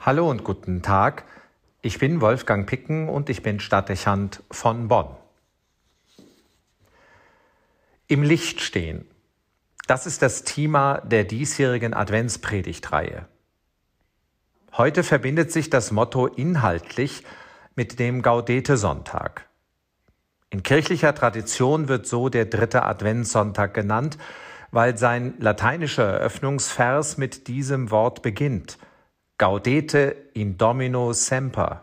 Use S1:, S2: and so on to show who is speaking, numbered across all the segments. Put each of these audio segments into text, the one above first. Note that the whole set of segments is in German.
S1: Hallo und guten Tag. Ich bin Wolfgang Picken und ich bin Stadtdechant von Bonn. Im Licht stehen. Das ist das Thema der diesjährigen Adventspredigtreihe. Heute verbindet sich das Motto inhaltlich mit dem Gaudete-Sonntag. In kirchlicher Tradition wird so der dritte Adventssonntag genannt, weil sein lateinischer Eröffnungsvers mit diesem Wort beginnt. Gaudete in Domino semper.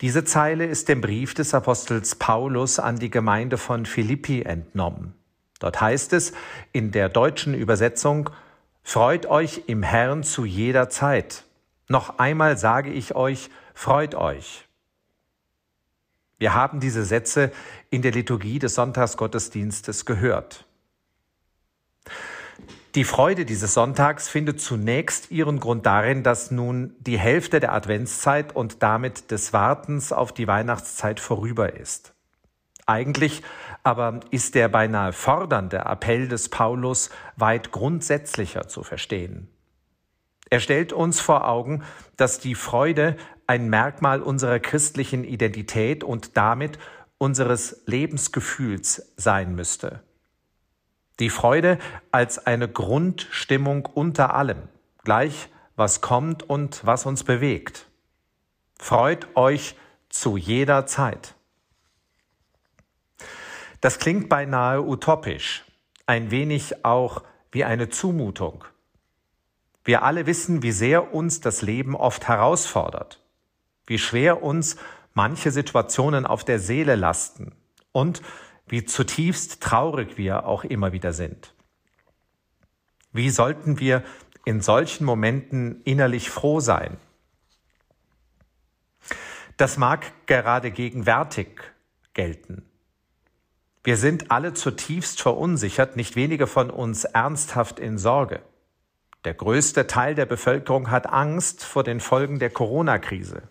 S1: Diese Zeile ist dem Brief des Apostels Paulus an die Gemeinde von Philippi entnommen. Dort heißt es in der deutschen Übersetzung, Freut euch im Herrn zu jeder Zeit. Noch einmal sage ich euch, freut euch. Wir haben diese Sätze in der Liturgie des Sonntagsgottesdienstes gehört. Die Freude dieses Sonntags findet zunächst ihren Grund darin, dass nun die Hälfte der Adventszeit und damit des Wartens auf die Weihnachtszeit vorüber ist. Eigentlich aber ist der beinahe fordernde Appell des Paulus weit grundsätzlicher zu verstehen. Er stellt uns vor Augen, dass die Freude ein Merkmal unserer christlichen Identität und damit unseres Lebensgefühls sein müsste. Die Freude als eine Grundstimmung unter allem, gleich was kommt und was uns bewegt. Freut euch zu jeder Zeit. Das klingt beinahe utopisch, ein wenig auch wie eine Zumutung. Wir alle wissen, wie sehr uns das Leben oft herausfordert, wie schwer uns manche Situationen auf der Seele lasten und wie zutiefst traurig wir auch immer wieder sind. Wie sollten wir in solchen Momenten innerlich froh sein? Das mag gerade gegenwärtig gelten. Wir sind alle zutiefst verunsichert, nicht wenige von uns ernsthaft in Sorge. Der größte Teil der Bevölkerung hat Angst vor den Folgen der Corona-Krise.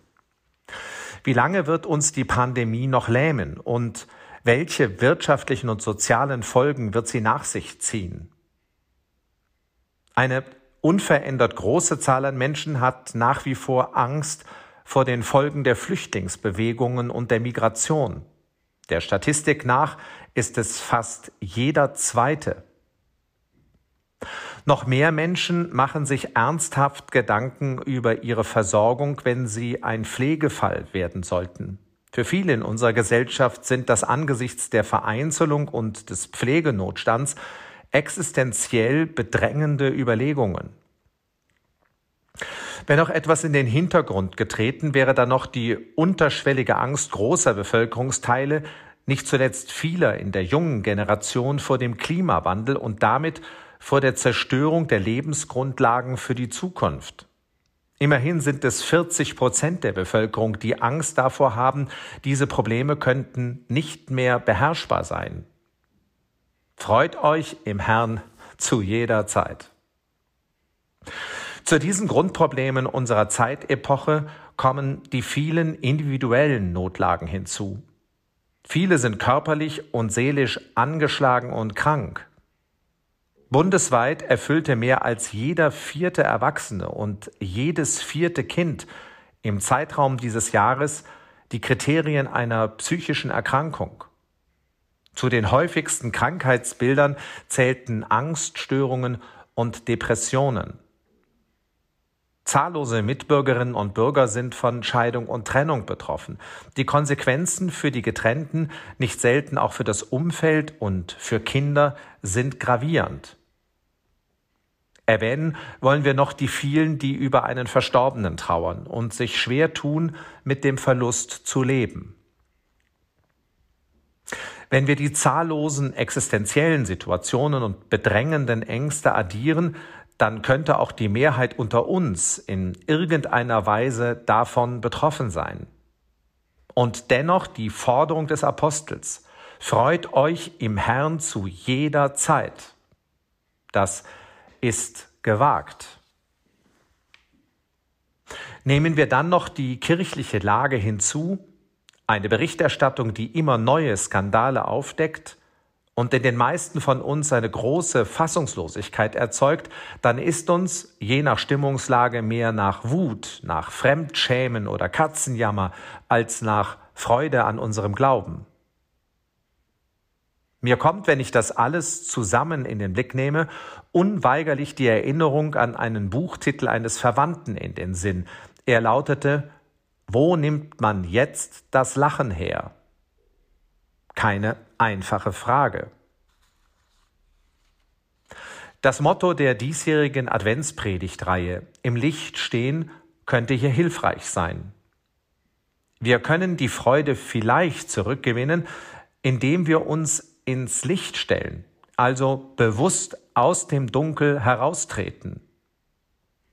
S1: Wie lange wird uns die Pandemie noch lähmen und welche wirtschaftlichen und sozialen Folgen wird sie nach sich ziehen? Eine unverändert große Zahl an Menschen hat nach wie vor Angst vor den Folgen der Flüchtlingsbewegungen und der Migration. Der Statistik nach ist es fast jeder Zweite. Noch mehr Menschen machen sich ernsthaft Gedanken über ihre Versorgung, wenn sie ein Pflegefall werden sollten. Für viele in unserer Gesellschaft sind das angesichts der Vereinzelung und des Pflegenotstands existenziell bedrängende Überlegungen. Wenn noch etwas in den Hintergrund getreten wäre, dann noch die unterschwellige Angst großer Bevölkerungsteile, nicht zuletzt vieler in der jungen Generation vor dem Klimawandel und damit vor der Zerstörung der Lebensgrundlagen für die Zukunft. Immerhin sind es 40 Prozent der Bevölkerung, die Angst davor haben, diese Probleme könnten nicht mehr beherrschbar sein. Freut euch im Herrn zu jeder Zeit. Zu diesen Grundproblemen unserer Zeitepoche kommen die vielen individuellen Notlagen hinzu. Viele sind körperlich und seelisch angeschlagen und krank. Bundesweit erfüllte mehr als jeder vierte Erwachsene und jedes vierte Kind im Zeitraum dieses Jahres die Kriterien einer psychischen Erkrankung. Zu den häufigsten Krankheitsbildern zählten Angststörungen und Depressionen. Zahllose Mitbürgerinnen und Bürger sind von Scheidung und Trennung betroffen. Die Konsequenzen für die Getrennten, nicht selten auch für das Umfeld und für Kinder, sind gravierend. Erwähnen wollen wir noch die vielen, die über einen Verstorbenen trauern und sich schwer tun, mit dem Verlust zu leben. Wenn wir die zahllosen existenziellen Situationen und bedrängenden Ängste addieren, dann könnte auch die Mehrheit unter uns in irgendeiner Weise davon betroffen sein. Und dennoch die Forderung des Apostels, freut euch im Herrn zu jeder Zeit. Das ist gewagt. Nehmen wir dann noch die kirchliche Lage hinzu, eine Berichterstattung, die immer neue Skandale aufdeckt und in den meisten von uns eine große Fassungslosigkeit erzeugt, dann ist uns, je nach Stimmungslage, mehr nach Wut, nach Fremdschämen oder Katzenjammer als nach Freude an unserem Glauben. Mir kommt, wenn ich das alles zusammen in den Blick nehme, unweigerlich die Erinnerung an einen Buchtitel eines Verwandten in den Sinn. Er lautete Wo nimmt man jetzt das Lachen her? Keine einfache Frage. Das Motto der diesjährigen Adventspredigtreihe Im Licht stehen könnte hier hilfreich sein. Wir können die Freude vielleicht zurückgewinnen, indem wir uns ins Licht stellen, also bewusst aus dem Dunkel heraustreten.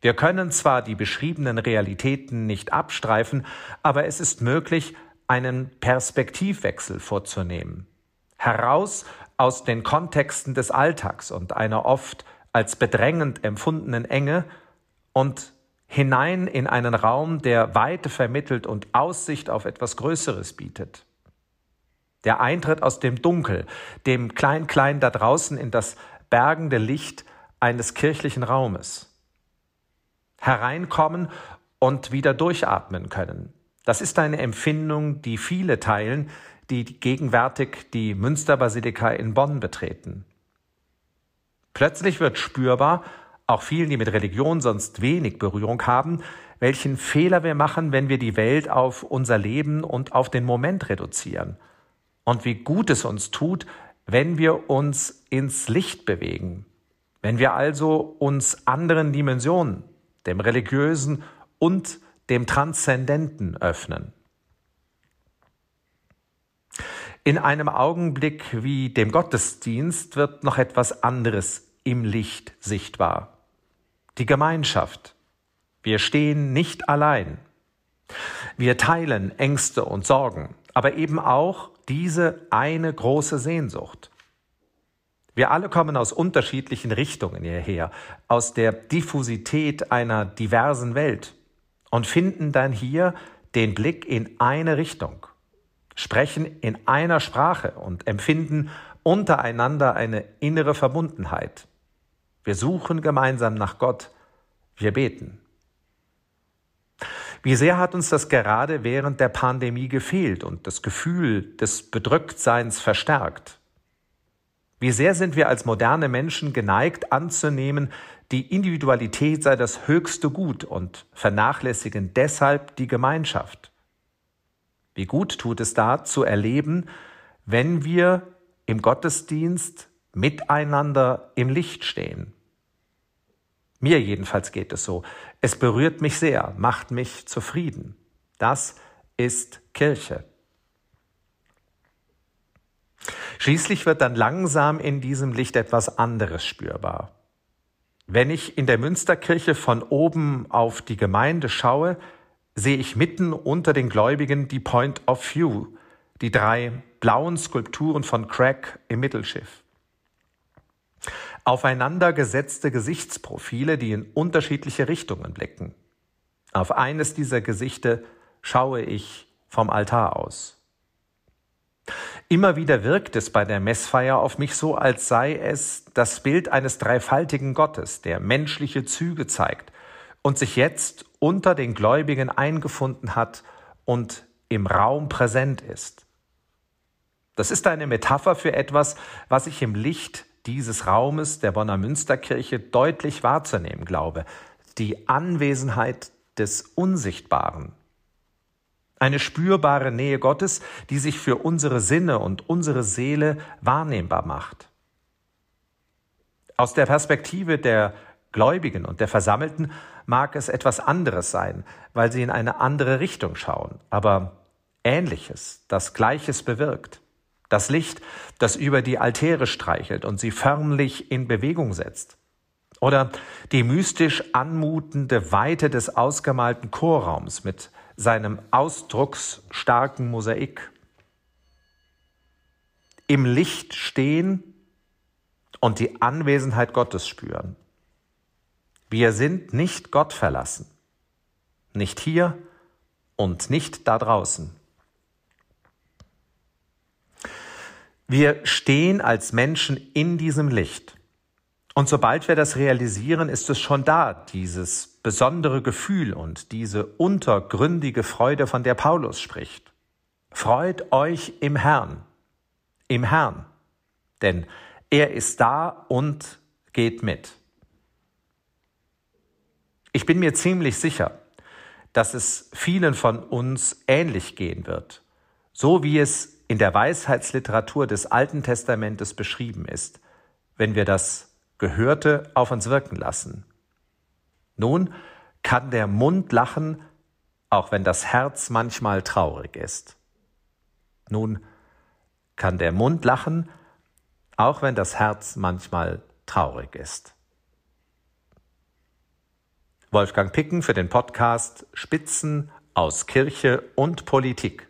S1: Wir können zwar die beschriebenen Realitäten nicht abstreifen, aber es ist möglich, einen Perspektivwechsel vorzunehmen. Heraus aus den Kontexten des Alltags und einer oft als bedrängend empfundenen Enge und hinein in einen Raum, der Weite vermittelt und Aussicht auf etwas Größeres bietet. Der Eintritt aus dem Dunkel, dem Klein-Klein da draußen in das bergende Licht eines kirchlichen Raumes. Hereinkommen und wieder durchatmen können. Das ist eine Empfindung, die viele teilen, die gegenwärtig die Münsterbasilika in Bonn betreten. Plötzlich wird spürbar, auch vielen, die mit Religion sonst wenig Berührung haben, welchen Fehler wir machen, wenn wir die Welt auf unser Leben und auf den Moment reduzieren. Und wie gut es uns tut, wenn wir uns ins Licht bewegen. Wenn wir also uns anderen Dimensionen, dem religiösen und dem Transzendenten öffnen. In einem Augenblick wie dem Gottesdienst wird noch etwas anderes im Licht sichtbar. Die Gemeinschaft. Wir stehen nicht allein. Wir teilen Ängste und Sorgen, aber eben auch diese eine große Sehnsucht. Wir alle kommen aus unterschiedlichen Richtungen hierher, aus der Diffusität einer diversen Welt und finden dann hier den Blick in eine Richtung sprechen in einer Sprache und empfinden untereinander eine innere Verbundenheit. Wir suchen gemeinsam nach Gott, wir beten. Wie sehr hat uns das gerade während der Pandemie gefehlt und das Gefühl des Bedrücktseins verstärkt? Wie sehr sind wir als moderne Menschen geneigt anzunehmen, die Individualität sei das höchste Gut und vernachlässigen deshalb die Gemeinschaft? Wie gut tut es da zu erleben, wenn wir im Gottesdienst miteinander im Licht stehen. Mir jedenfalls geht es so. Es berührt mich sehr, macht mich zufrieden. Das ist Kirche. Schließlich wird dann langsam in diesem Licht etwas anderes spürbar. Wenn ich in der Münsterkirche von oben auf die Gemeinde schaue, sehe ich mitten unter den Gläubigen die Point of View, die drei blauen Skulpturen von Craig im Mittelschiff. Aufeinandergesetzte Gesichtsprofile, die in unterschiedliche Richtungen blicken. Auf eines dieser Gesichter schaue ich vom Altar aus. Immer wieder wirkt es bei der Messfeier auf mich so, als sei es das Bild eines dreifaltigen Gottes, der menschliche Züge zeigt und sich jetzt unter den Gläubigen eingefunden hat und im Raum präsent ist. Das ist eine Metapher für etwas, was ich im Licht dieses Raumes der Bonner Münsterkirche deutlich wahrzunehmen glaube, die Anwesenheit des Unsichtbaren. Eine spürbare Nähe Gottes, die sich für unsere Sinne und unsere Seele wahrnehmbar macht. Aus der Perspektive der Gläubigen und der Versammelten mag es etwas anderes sein, weil sie in eine andere Richtung schauen, aber Ähnliches, das Gleiches bewirkt. Das Licht, das über die Altäre streichelt und sie förmlich in Bewegung setzt. Oder die mystisch anmutende Weite des ausgemalten Chorraums mit seinem ausdrucksstarken Mosaik. Im Licht stehen und die Anwesenheit Gottes spüren. Wir sind nicht Gott verlassen. Nicht hier und nicht da draußen. Wir stehen als Menschen in diesem Licht. Und sobald wir das realisieren, ist es schon da, dieses besondere Gefühl und diese untergründige Freude, von der Paulus spricht. Freut euch im Herrn, im Herrn, denn er ist da und geht mit. Ich bin mir ziemlich sicher, dass es vielen von uns ähnlich gehen wird, so wie es in der Weisheitsliteratur des Alten Testamentes beschrieben ist, wenn wir das Gehörte auf uns wirken lassen. Nun kann der Mund lachen, auch wenn das Herz manchmal traurig ist. Nun kann der Mund lachen, auch wenn das Herz manchmal traurig ist. Wolfgang Picken für den Podcast Spitzen aus Kirche und Politik.